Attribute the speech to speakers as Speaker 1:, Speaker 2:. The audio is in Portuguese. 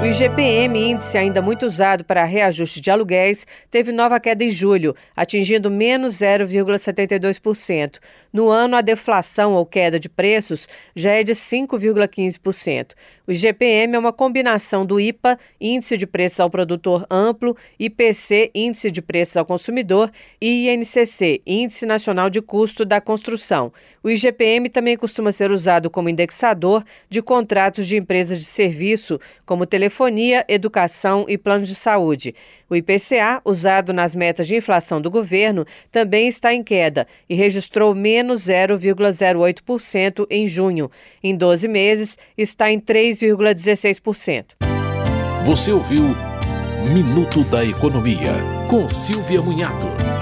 Speaker 1: O IGPM, índice ainda muito usado para reajuste de aluguéis, teve nova queda em julho, atingindo menos 0,72%. No ano, a deflação ou queda de preços já é de 5,15%. O IGPM é uma combinação do IPA, Índice de Preços ao Produtor Amplo, IPC, Índice de Preços ao Consumidor, e INCC, Índice Nacional de Custo da Construção. O IGPM também costuma ser usado como indexador de contratos de empresas de serviço, como telefonia, educação e planos de saúde. O IPCA, usado nas metas de inflação do governo, também está em queda e registrou menos 0,08% em junho. Em 12 meses, está em 3,16%.
Speaker 2: Você ouviu Minuto da Economia, com Silvia Munhato.